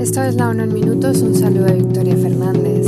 Esto es la ONU en minutos. Un saludo de Victoria Fernández.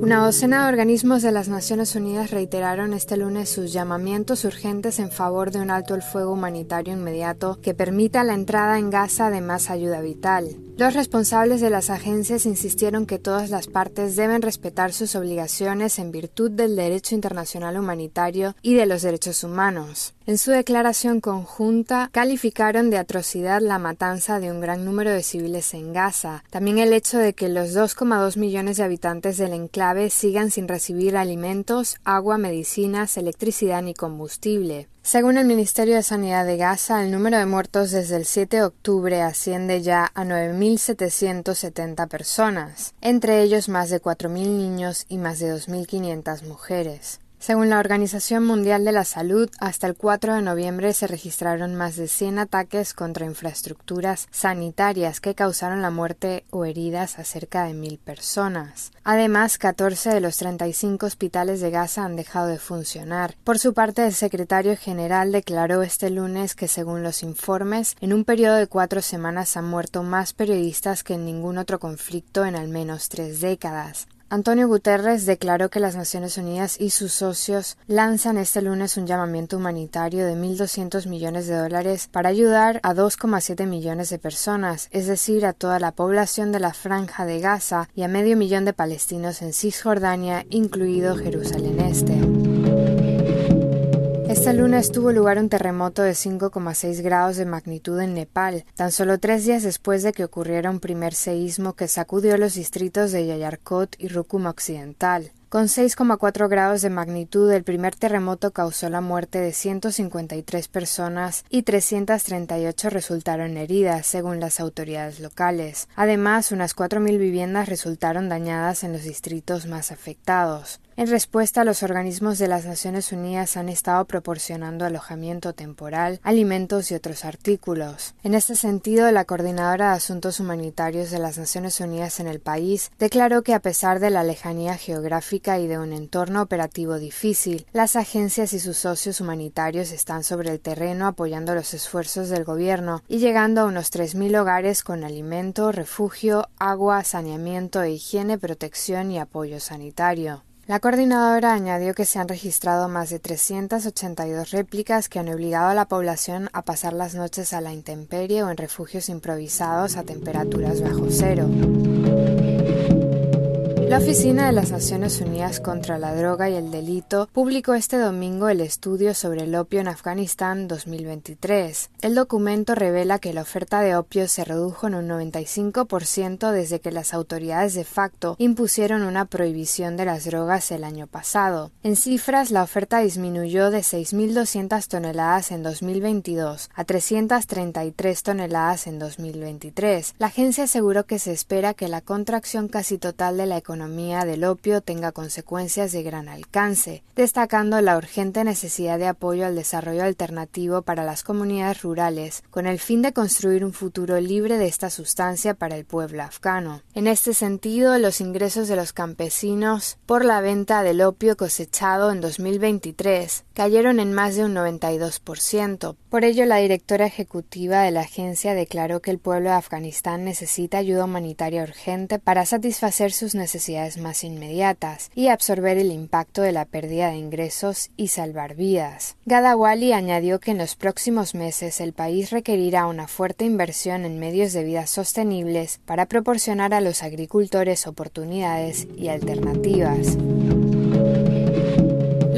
Una docena de organismos de las Naciones Unidas reiteraron este lunes sus llamamientos urgentes en favor de un alto el fuego humanitario inmediato que permita la entrada en Gaza de más ayuda vital. Los responsables de las agencias insistieron que todas las partes deben respetar sus obligaciones en virtud del derecho internacional humanitario y de los derechos humanos. En su declaración conjunta, calificaron de atrocidad la matanza de un gran número de civiles en Gaza, también el hecho de que los 2,2 millones de habitantes del enclave sigan sin recibir alimentos, agua, medicinas, electricidad ni combustible. Según el Ministerio de Sanidad de Gaza, el número de muertos desde el 7 de octubre asciende ya a 9.770 personas, entre ellos más de 4.000 niños y más de 2.500 mujeres. Según la Organización Mundial de la Salud, hasta el 4 de noviembre se registraron más de 100 ataques contra infraestructuras sanitarias que causaron la muerte o heridas a cerca de mil personas. Además, 14 de los 35 hospitales de Gaza han dejado de funcionar. Por su parte, el secretario general declaró este lunes que, según los informes, en un periodo de cuatro semanas han muerto más periodistas que en ningún otro conflicto en al menos tres décadas. Antonio Guterres declaró que las Naciones Unidas y sus socios lanzan este lunes un llamamiento humanitario de 1.200 millones de dólares para ayudar a 2,7 millones de personas, es decir, a toda la población de la franja de Gaza y a medio millón de palestinos en Cisjordania, incluido Jerusalén Este. Este lunes tuvo lugar un terremoto de 5,6 grados de magnitud en Nepal, tan solo tres días después de que ocurriera un primer seísmo que sacudió los distritos de Yayarkot y Rukum Occidental. Con 6,4 grados de magnitud, el primer terremoto causó la muerte de 153 personas y 338 resultaron heridas, según las autoridades locales. Además, unas 4.000 viviendas resultaron dañadas en los distritos más afectados. En respuesta, los organismos de las Naciones Unidas han estado proporcionando alojamiento temporal, alimentos y otros artículos. En este sentido, la coordinadora de Asuntos Humanitarios de las Naciones Unidas en el país declaró que a pesar de la lejanía geográfica y de un entorno operativo difícil, las agencias y sus socios humanitarios están sobre el terreno apoyando los esfuerzos del gobierno y llegando a unos 3.000 hogares con alimento, refugio, agua, saneamiento e higiene, protección y apoyo sanitario. La coordinadora añadió que se han registrado más de 382 réplicas que han obligado a la población a pasar las noches a la intemperie o en refugios improvisados a temperaturas bajo cero. La Oficina de las Naciones Unidas contra la Droga y el Delito publicó este domingo el estudio sobre el opio en Afganistán 2023. El documento revela que la oferta de opio se redujo en un 95% desde que las autoridades de facto impusieron una prohibición de las drogas el año pasado. En cifras, la oferta disminuyó de 6.200 toneladas en 2022 a 333 toneladas en 2023. La agencia aseguró que se espera que la contracción casi total de la economía economía del opio tenga consecuencias de gran alcance, destacando la urgente necesidad de apoyo al desarrollo alternativo para las comunidades rurales, con el fin de construir un futuro libre de esta sustancia para el pueblo afgano. En este sentido, los ingresos de los campesinos por la venta del opio cosechado en 2023 cayeron en más de un 92%. Por ello, la directora ejecutiva de la agencia declaró que el pueblo de Afganistán necesita ayuda humanitaria urgente para satisfacer sus necesidades más inmediatas y absorber el impacto de la pérdida de ingresos y salvar vidas. Gadawali añadió que en los próximos meses el país requerirá una fuerte inversión en medios de vida sostenibles para proporcionar a los agricultores oportunidades y alternativas.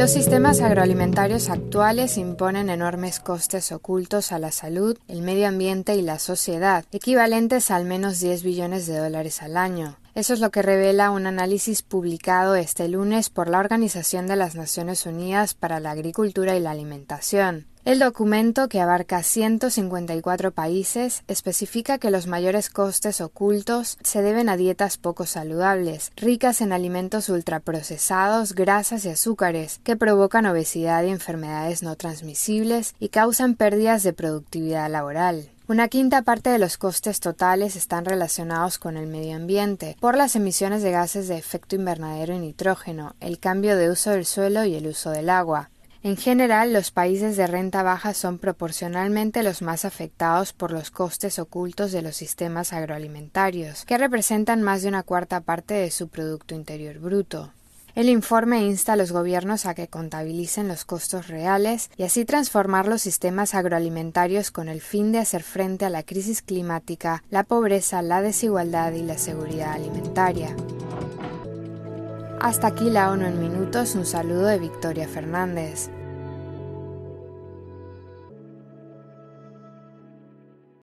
Los sistemas agroalimentarios actuales imponen enormes costes ocultos a la salud, el medio ambiente y la sociedad, equivalentes a al menos 10 billones de dólares al año. Eso es lo que revela un análisis publicado este lunes por la Organización de las Naciones Unidas para la Agricultura y la Alimentación. El documento, que abarca 154 países, especifica que los mayores costes ocultos se deben a dietas poco saludables, ricas en alimentos ultraprocesados, grasas y azúcares, que provocan obesidad y enfermedades no transmisibles y causan pérdidas de productividad laboral. Una quinta parte de los costes totales están relacionados con el medio ambiente, por las emisiones de gases de efecto invernadero y nitrógeno, el cambio de uso del suelo y el uso del agua. En general, los países de renta baja son proporcionalmente los más afectados por los costes ocultos de los sistemas agroalimentarios, que representan más de una cuarta parte de su Producto Interior Bruto. El informe insta a los gobiernos a que contabilicen los costos reales y así transformar los sistemas agroalimentarios con el fin de hacer frente a la crisis climática, la pobreza, la desigualdad y la seguridad alimentaria. Hasta aquí la ONU en minutos, un saludo de Victoria Fernández.